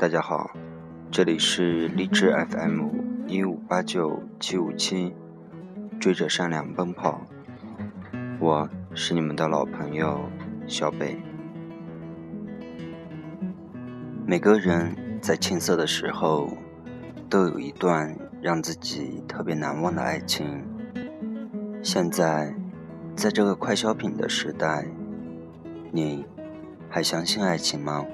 大家好，这里是励志 FM 一五八九七五七，追着善良奔跑。我是你们的老朋友小北。每个人在青涩的时候，都有一段让自己特别难忘的爱情。现在，在这个快消品的时代，你还相信爱情吗？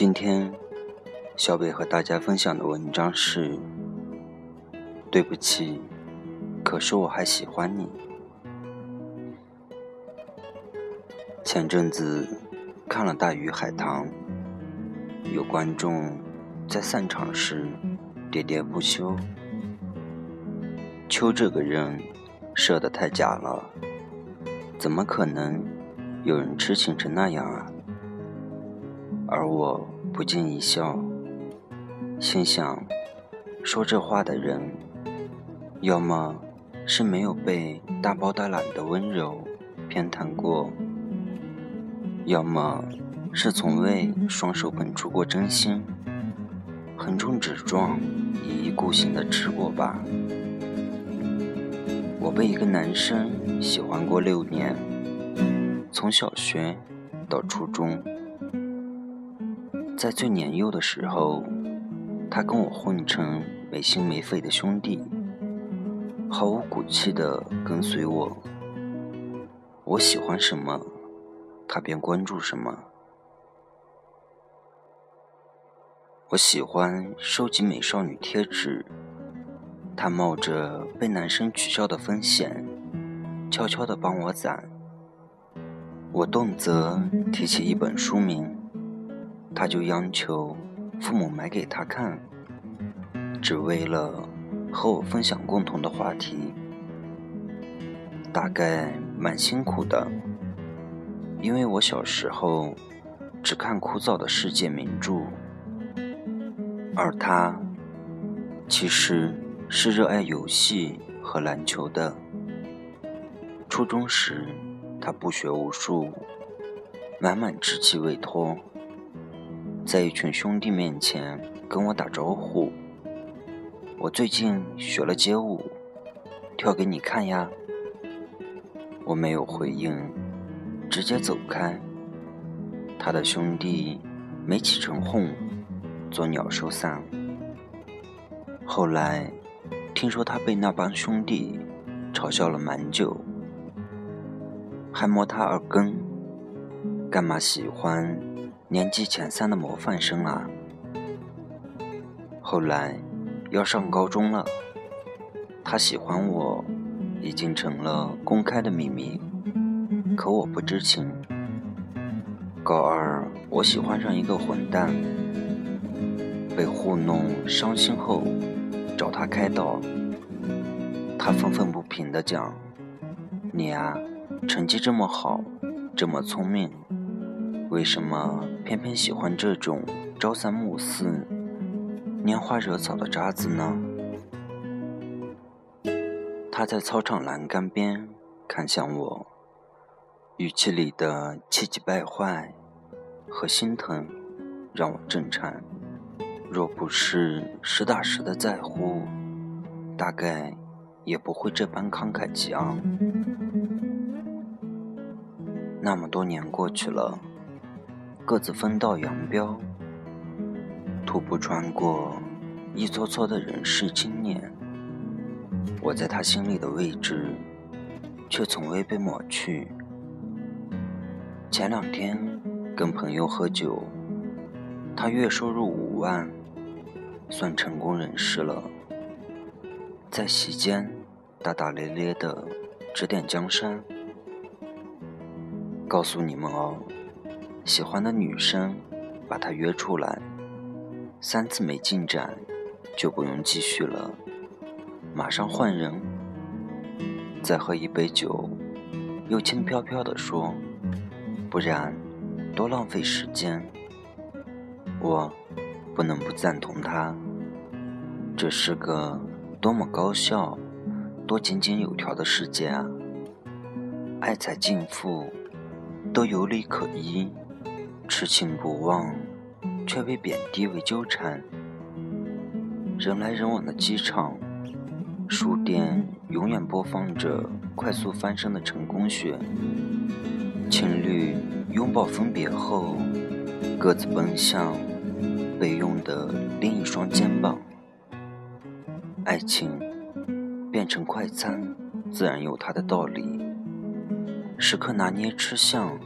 今天，小北和大家分享的文章是：对不起，可是我还喜欢你。前阵子看了《大鱼海棠》，有观众在散场时喋喋不休：“秋这个人设的太假了，怎么可能有人痴情成那样啊？”而我不禁一笑，心想：说这话的人，要么是没有被大包大揽的温柔偏袒过，要么是从未双手捧出过真心，横冲直撞、一意孤行的吃过吧。我被一个男生喜欢过六年，从小学到初中。在最年幼的时候，他跟我混成没心没肺的兄弟，毫无骨气的跟随我。我喜欢什么，他便关注什么。我喜欢收集美少女贴纸，他冒着被男生取笑的风险，悄悄的帮我攒。我动辄提起一本书名。他就央求父母买给他看，只为了和我分享共同的话题。大概蛮辛苦的，因为我小时候只看枯燥的世界名著，而他其实是热爱游戏和篮球的。初中时，他不学无术，满满稚气未脱。在一群兄弟面前跟我打招呼，我最近学了街舞，跳给你看呀。我没有回应，直接走开。他的兄弟没起成哄，作鸟兽散。后来听说他被那帮兄弟嘲笑了蛮久，还摸他耳根，干嘛喜欢？年级前三的模范生啊，后来要上高中了，他喜欢我已经成了公开的秘密，可我不知情。高二我喜欢上一个混蛋，被糊弄伤心后找他开导，他愤愤不平地讲：“你啊，成绩这么好，这么聪明。”为什么偏偏喜欢这种朝三暮四、拈花惹草的渣子呢？他在操场栏杆边看向我，语气里的气急败坏和心疼让我震颤。若不是实打实的在乎，大概也不会这般慷慨激昂。那么多年过去了。各自分道扬镳，徒步穿过一撮撮的人世经年。我在他心里的位置，却从未被抹去。前两天跟朋友喝酒，他月收入五万，算成功人士了。在席间大大咧咧的指点江山，告诉你们哦。喜欢的女生把他约出来，三次没进展就不用继续了，马上换人。再喝一杯酒，又轻飘飘地说：“不然多浪费时间。”我不能不赞同他。这是个多么高效、多井井有条的世界啊！爱财尽富都有理可依。痴情不忘，却被贬低为纠缠。人来人往的机场，书店永远播放着快速翻身的成功学。情侣拥抱分别后，各自奔向备用的另一双肩膀。爱情变成快餐，自然有它的道理。时刻拿捏吃相，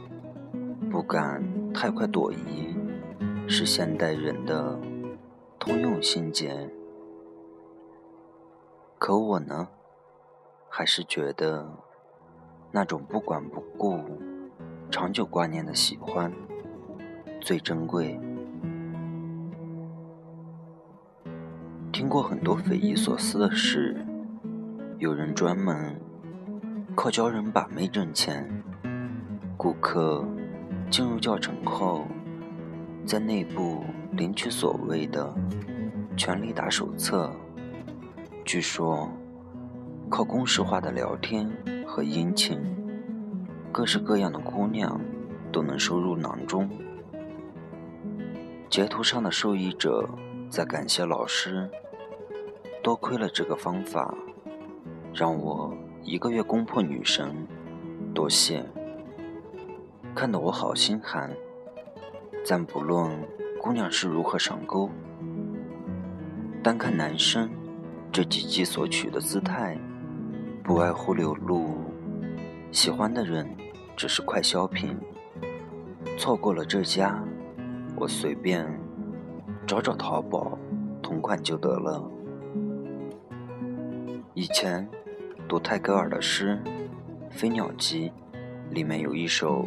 不敢太快躲移，是现代人的通用心结。可我呢，还是觉得那种不管不顾、长久挂念的喜欢最珍贵。听过很多匪夷所思的事，有人专门靠教人把妹挣钱，顾客进入教程后，在内部领取所谓的“全力打手册”。据说，靠公式化的聊天和殷勤，各式各样的姑娘都能收入囊中。截图上的受益者在感谢老师：“多亏了这个方法，让我一个月攻破女神，多谢。”看得我好心寒。暂不论姑娘是如何上钩，单看男生。这几集所取的姿态，不外乎流露喜欢的人只是快消品，错过了这家，我随便找找淘宝同款就得了。以前读泰戈尔的诗《飞鸟集》，里面有一首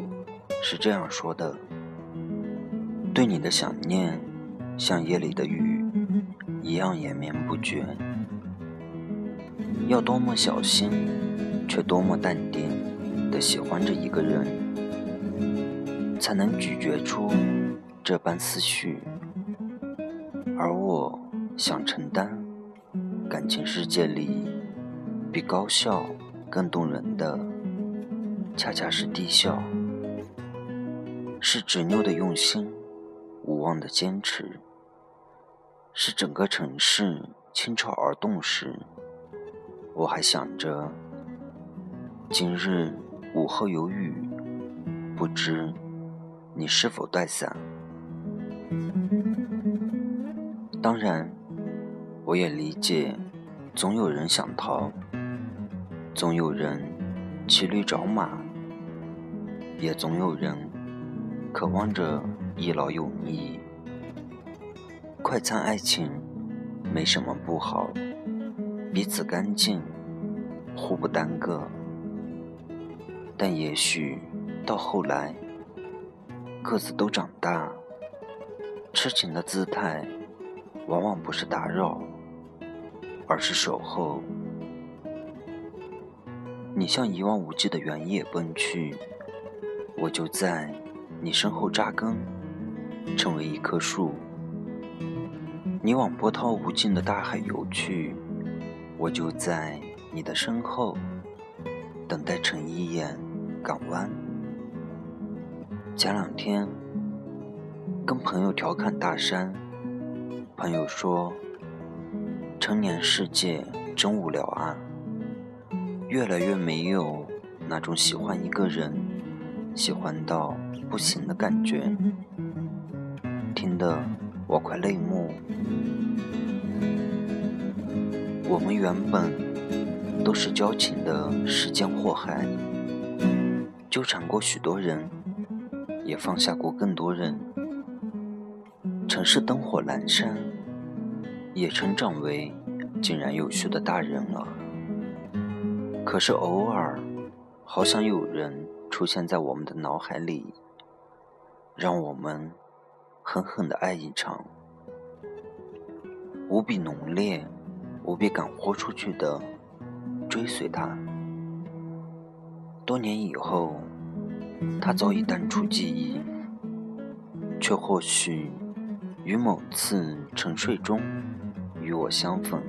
是这样说的：“对你的想念，像夜里的雨一样延绵不绝。”要多么小心，却多么淡定的喜欢着一个人，才能咀嚼出这般思绪。而我想承担，感情世界里比高效更动人的，恰恰是低效，是执拗的用心，无望的坚持，是整个城市倾巢而动时。我还想着，今日午后有雨，不知你是否带伞？当然，我也理解，总有人想逃，总有人骑驴找马，也总有人渴望着一劳永逸。快餐爱情没什么不好。彼此干净，互不耽搁。但也许到后来，各自都长大，痴情的姿态往往不是打扰，而是守候。你向一望无际的原野奔去，我就在你身后扎根，成为一棵树。你往波涛无尽的大海游去。我就在你的身后，等待成一眼港湾。前两天跟朋友调侃大山，朋友说：“成年世界真无聊啊，越来越没有那种喜欢一个人，喜欢到不行的感觉。”听得我快泪目。我们原本都是交情的时间祸害，纠缠过许多人，也放下过更多人。城市灯火阑珊，也成长为井然有序的大人了。可是偶尔，好想有人出现在我们的脑海里，让我们狠狠的爱一场，无比浓烈。无比敢豁出去的追随他，多年以后，他早已淡出记忆，却或许于某次沉睡中与我相逢。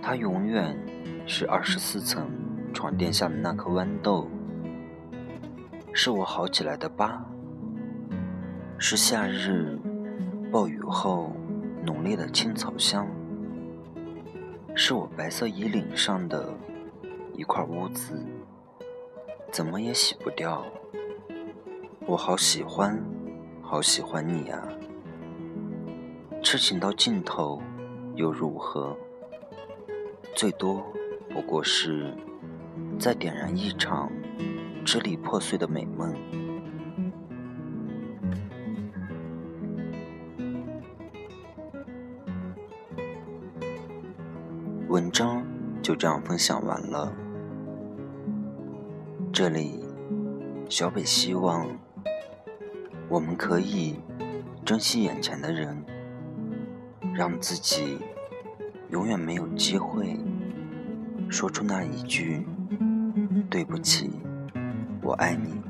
他永远是二十四层床垫下的那颗豌豆，是我好起来的疤，是夏日暴雨后浓烈的青草香，是我白色衣领上的一块污渍，怎么也洗不掉。我好喜欢，好喜欢你啊！痴情到尽头又如何？最多不过是再点燃一场支离破碎的美梦。文章就这样分享完了。这里，小北希望我们可以珍惜眼前的人，让自己永远没有机会说出那一句“对不起，我爱你”。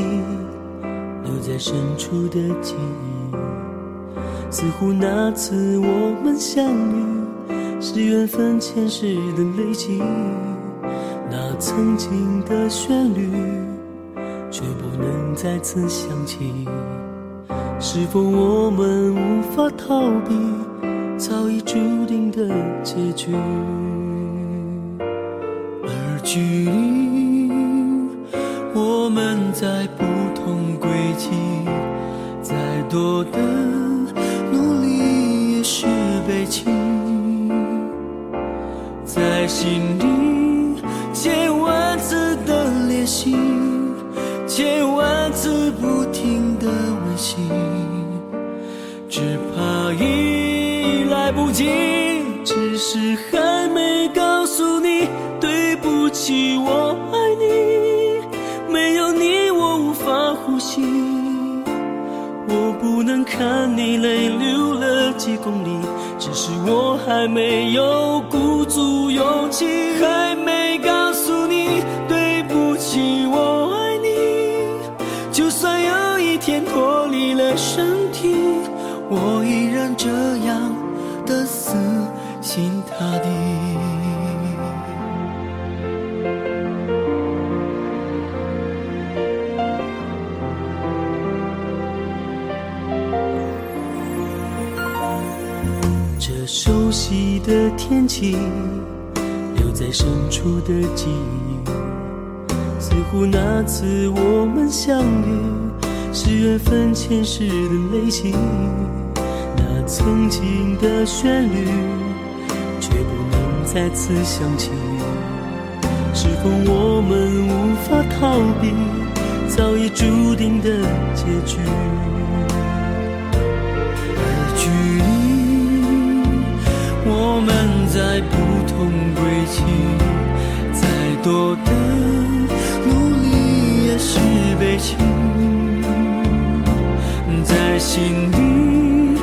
留在深处的记忆，似乎那次我们相遇是缘分前世的累积。那曾经的旋律，却不能再次响起。是否我们无法逃避早已注定的结局？而距离。在不同轨迹，再多的努力也是悲情，在心里千万次的练习，千万次不停的温习，只怕已来不及，只是还没告诉你对不起，我。看你泪流了几公里，只是我还没有鼓足勇气，还没告诉你对不起，我爱你。就算有一天脱离了身体，我依然这样的死心塌地。天气，留在深处的记忆，似乎那次我们相遇是缘分前世的累积。那曾经的旋律，却不能再次响起。是否我们无法逃避早已注定的结局？在不同轨迹，再多的努力也是悲情，在心底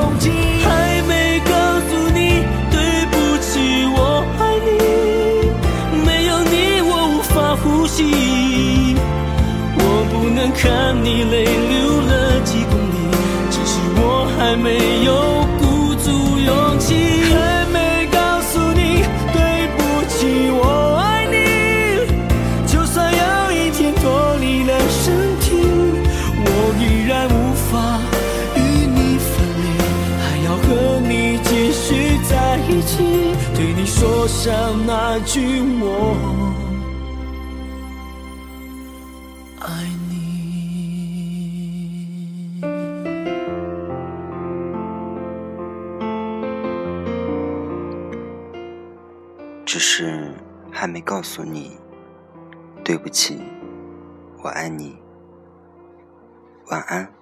勇气对你说上那句我爱你只是还没告诉你对不起我爱你晚安。